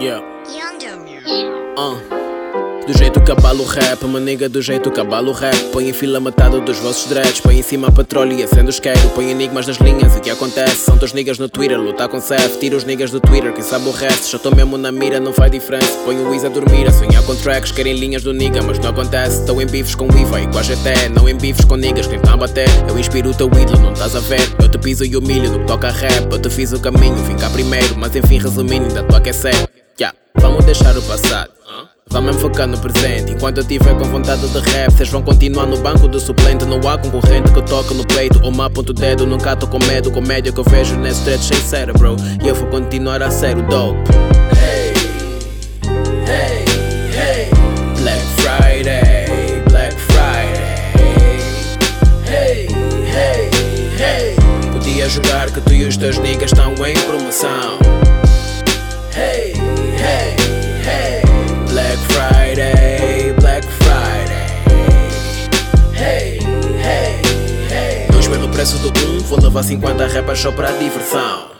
Yeah. Uh. Do jeito que abalo rap, uma nega do jeito que abalo rap. Põe em fila matado dos vossos dreads. Põe em cima petróleo e acendo isqueiro Põe enigmas nas linhas, o que acontece? São teus niggas no Twitter, lutar com Seth. Tira os niggas do Twitter, quem sabe o resto. Já tô mesmo na mira, não faz diferença. Põe o Wiz a dormir, a sonhar com tracks. Querem linhas do nigga, mas não acontece. Tô em bifes com IVA, igual a GT Não em bifes com niggas, quem tá a bater. Eu inspiro o teu ídolo, não estás a ver. Eu te piso e humilho no que toca rap. Eu te fiz o caminho, vim cá primeiro. Mas enfim, resumindo, ainda tô a aquecer yeah. Vamos deixar o passado Vamos focar no presente. Enquanto eu tiver com vontade de rap, vocês vão continuar no banco do suplente. Não há concorrente que toca no peito. Ou má ponto dedo, nunca tô com medo. Comédia que eu vejo nesse stretch sem cérebro. E eu vou continuar a ser o dope. Hey, hey, hey. Black Friday, Black Friday. Hey, hey, hey. Podia jogar que tu e os teus niggas estão em promoção. Preço do um, vou levar 50 rappers só para diversão.